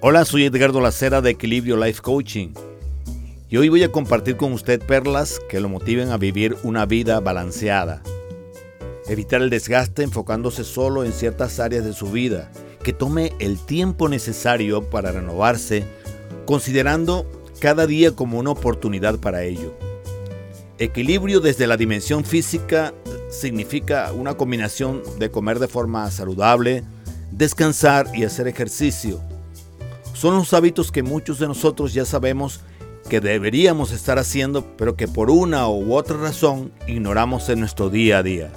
Hola, soy Edgardo Lacera de Equilibrio Life Coaching y hoy voy a compartir con usted perlas que lo motiven a vivir una vida balanceada. Evitar el desgaste enfocándose solo en ciertas áreas de su vida, que tome el tiempo necesario para renovarse, considerando cada día como una oportunidad para ello. Equilibrio desde la dimensión física significa una combinación de comer de forma saludable, descansar y hacer ejercicio son los hábitos que muchos de nosotros ya sabemos que deberíamos estar haciendo, pero que por una u otra razón ignoramos en nuestro día a día.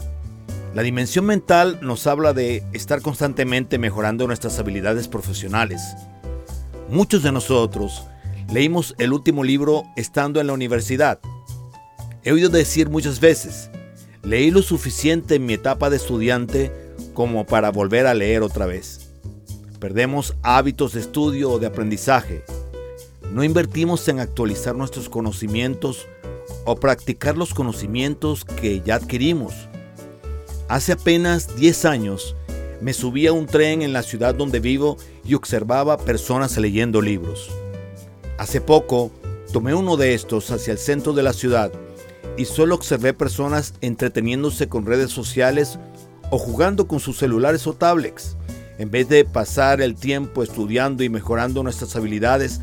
La dimensión mental nos habla de estar constantemente mejorando nuestras habilidades profesionales. Muchos de nosotros leímos el último libro estando en la universidad. He oído decir muchas veces, leí lo suficiente en mi etapa de estudiante como para volver a leer otra vez. Perdemos hábitos de estudio o de aprendizaje. No invertimos en actualizar nuestros conocimientos o practicar los conocimientos que ya adquirimos. Hace apenas 10 años me subí a un tren en la ciudad donde vivo y observaba personas leyendo libros. Hace poco tomé uno de estos hacia el centro de la ciudad y solo observé personas entreteniéndose con redes sociales o jugando con sus celulares o tablets. En vez de pasar el tiempo estudiando y mejorando nuestras habilidades,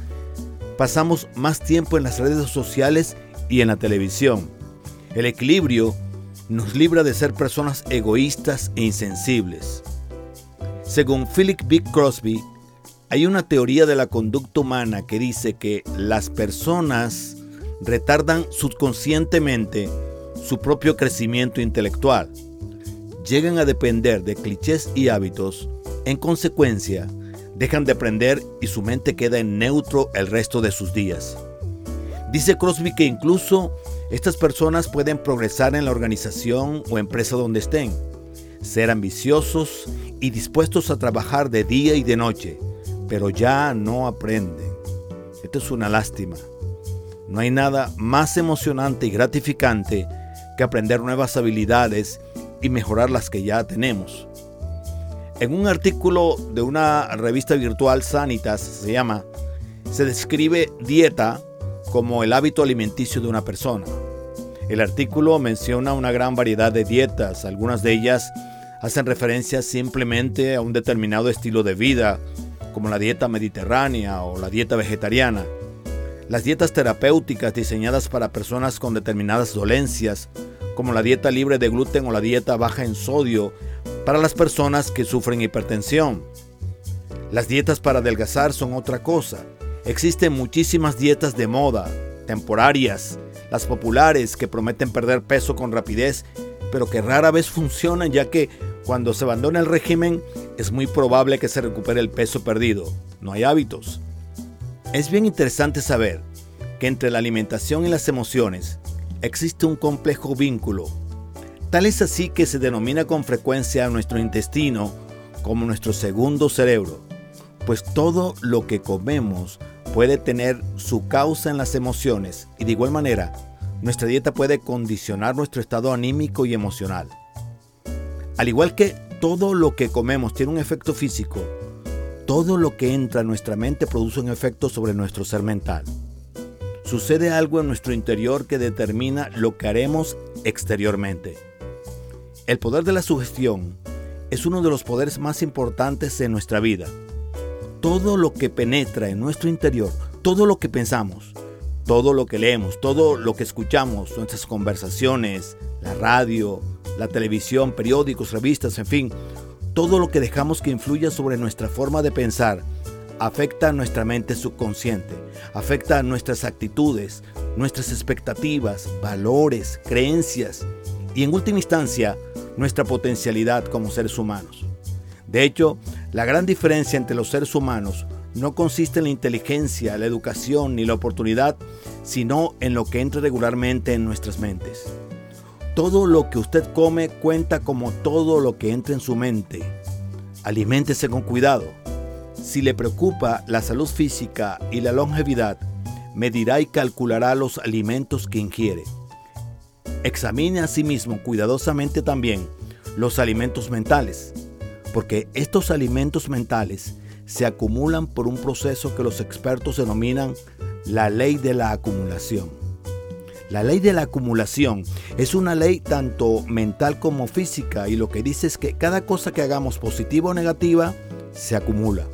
pasamos más tiempo en las redes sociales y en la televisión. El equilibrio nos libra de ser personas egoístas e insensibles. Según Philip B. Crosby, hay una teoría de la conducta humana que dice que las personas retardan subconscientemente su propio crecimiento intelectual. Llegan a depender de clichés y hábitos en consecuencia, dejan de aprender y su mente queda en neutro el resto de sus días. Dice Crosby que incluso estas personas pueden progresar en la organización o empresa donde estén, ser ambiciosos y dispuestos a trabajar de día y de noche, pero ya no aprenden. Esto es una lástima. No hay nada más emocionante y gratificante que aprender nuevas habilidades y mejorar las que ya tenemos. En un artículo de una revista virtual Sanitas, se llama, se describe dieta como el hábito alimenticio de una persona. El artículo menciona una gran variedad de dietas, algunas de ellas hacen referencia simplemente a un determinado estilo de vida, como la dieta mediterránea o la dieta vegetariana. Las dietas terapéuticas diseñadas para personas con determinadas dolencias, como la dieta libre de gluten o la dieta baja en sodio, para las personas que sufren hipertensión. Las dietas para adelgazar son otra cosa. Existen muchísimas dietas de moda, temporarias, las populares que prometen perder peso con rapidez, pero que rara vez funcionan ya que cuando se abandona el régimen es muy probable que se recupere el peso perdido. No hay hábitos. Es bien interesante saber que entre la alimentación y las emociones existe un complejo vínculo Tal es así que se denomina con frecuencia a nuestro intestino como nuestro segundo cerebro, pues todo lo que comemos puede tener su causa en las emociones y de igual manera nuestra dieta puede condicionar nuestro estado anímico y emocional. Al igual que todo lo que comemos tiene un efecto físico, todo lo que entra en nuestra mente produce un efecto sobre nuestro ser mental. Sucede algo en nuestro interior que determina lo que haremos exteriormente. El poder de la sugestión es uno de los poderes más importantes en nuestra vida. Todo lo que penetra en nuestro interior, todo lo que pensamos, todo lo que leemos, todo lo que escuchamos, nuestras conversaciones, la radio, la televisión, periódicos, revistas, en fin, todo lo que dejamos que influya sobre nuestra forma de pensar afecta a nuestra mente subconsciente, afecta a nuestras actitudes, nuestras expectativas, valores, creencias y en última instancia nuestra potencialidad como seres humanos. De hecho, la gran diferencia entre los seres humanos no consiste en la inteligencia, la educación ni la oportunidad, sino en lo que entra regularmente en nuestras mentes. Todo lo que usted come cuenta como todo lo que entra en su mente. Aliméntese con cuidado. Si le preocupa la salud física y la longevidad, medirá y calculará los alimentos que ingiere. Examine a sí mismo cuidadosamente también los alimentos mentales, porque estos alimentos mentales se acumulan por un proceso que los expertos denominan la ley de la acumulación. La ley de la acumulación es una ley tanto mental como física y lo que dice es que cada cosa que hagamos positiva o negativa se acumula.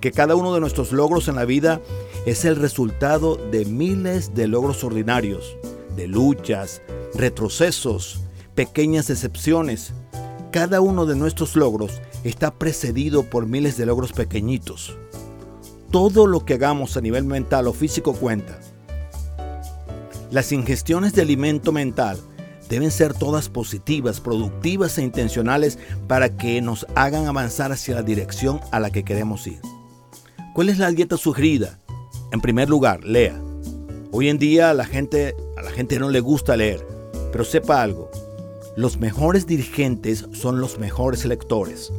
Que cada uno de nuestros logros en la vida es el resultado de miles de logros ordinarios, de luchas, retrocesos, pequeñas decepciones. Cada uno de nuestros logros está precedido por miles de logros pequeñitos. Todo lo que hagamos a nivel mental o físico cuenta. Las ingestiones de alimento mental deben ser todas positivas, productivas e intencionales para que nos hagan avanzar hacia la dirección a la que queremos ir. ¿Cuál es la dieta sugerida? En primer lugar, lea. Hoy en día a la gente, a la gente no le gusta leer, pero sepa algo. Los mejores dirigentes son los mejores lectores.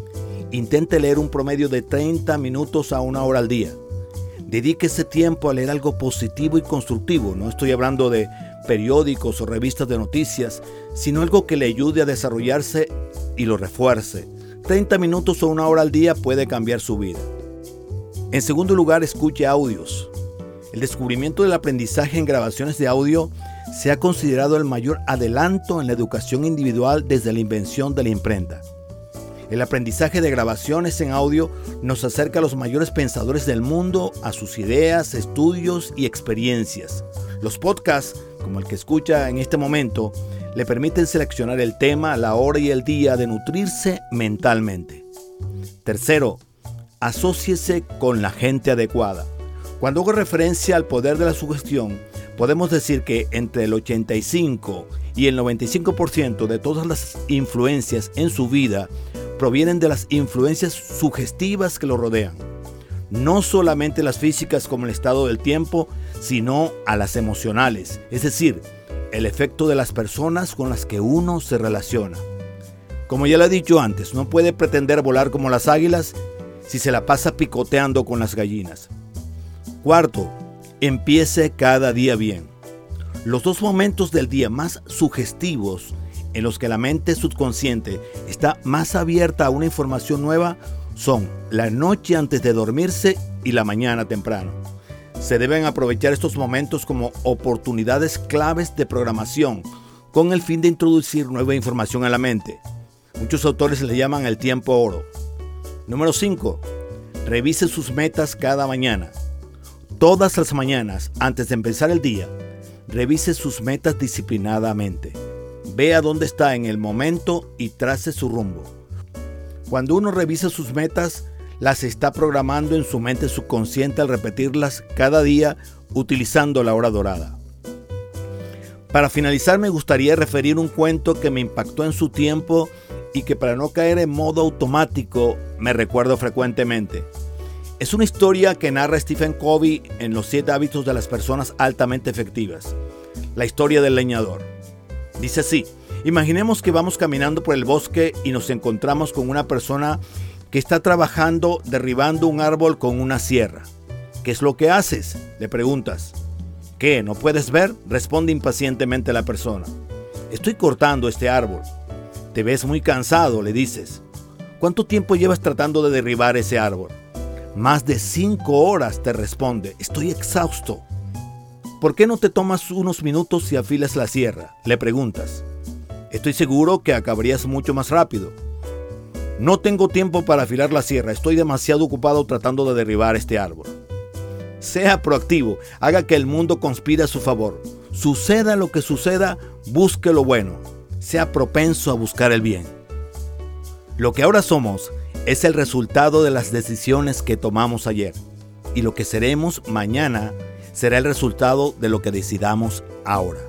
Intente leer un promedio de 30 minutos a una hora al día. Dedique ese tiempo a leer algo positivo y constructivo. No estoy hablando de periódicos o revistas de noticias, sino algo que le ayude a desarrollarse y lo refuerce. 30 minutos o una hora al día puede cambiar su vida. En segundo lugar, escuche audios. El descubrimiento del aprendizaje en grabaciones de audio se ha considerado el mayor adelanto en la educación individual desde la invención de la imprenta. El aprendizaje de grabaciones en audio nos acerca a los mayores pensadores del mundo, a sus ideas, estudios y experiencias. Los podcasts, como el que escucha en este momento, le permiten seleccionar el tema, la hora y el día de nutrirse mentalmente. Tercero, asóciese con la gente adecuada. Cuando hago referencia al poder de la sugestión, podemos decir que entre el 85 y el 95% de todas las influencias en su vida provienen de las influencias sugestivas que lo rodean. No solamente las físicas como el estado del tiempo, sino a las emocionales, es decir, el efecto de las personas con las que uno se relaciona. Como ya lo he dicho antes, no puede pretender volar como las águilas si se la pasa picoteando con las gallinas. Cuarto, empiece cada día bien. Los dos momentos del día más sugestivos en los que la mente subconsciente está más abierta a una información nueva son la noche antes de dormirse y la mañana temprano. Se deben aprovechar estos momentos como oportunidades claves de programación con el fin de introducir nueva información a la mente. Muchos autores le llaman el tiempo oro. Número 5. Revise sus metas cada mañana. Todas las mañanas, antes de empezar el día, revise sus metas disciplinadamente. Vea dónde está en el momento y trace su rumbo. Cuando uno revisa sus metas, las está programando en su mente subconsciente al repetirlas cada día utilizando la hora dorada. Para finalizar me gustaría referir un cuento que me impactó en su tiempo y que para no caer en modo automático me recuerdo frecuentemente. Es una historia que narra Stephen Covey en Los siete hábitos de las personas altamente efectivas. La historia del leñador. Dice así, imaginemos que vamos caminando por el bosque y nos encontramos con una persona que está trabajando derribando un árbol con una sierra. ¿Qué es lo que haces? Le preguntas. ¿Qué? ¿No puedes ver? Responde impacientemente la persona. Estoy cortando este árbol. Te ves muy cansado, le dices. ¿Cuánto tiempo llevas tratando de derribar ese árbol? Más de cinco horas, te responde. Estoy exhausto. ¿Por qué no te tomas unos minutos y afilas la sierra? Le preguntas. Estoy seguro que acabarías mucho más rápido. No tengo tiempo para afilar la sierra, estoy demasiado ocupado tratando de derribar este árbol. Sea proactivo, haga que el mundo conspire a su favor. Suceda lo que suceda, busque lo bueno. Sea propenso a buscar el bien. Lo que ahora somos es el resultado de las decisiones que tomamos ayer. Y lo que seremos mañana será el resultado de lo que decidamos ahora.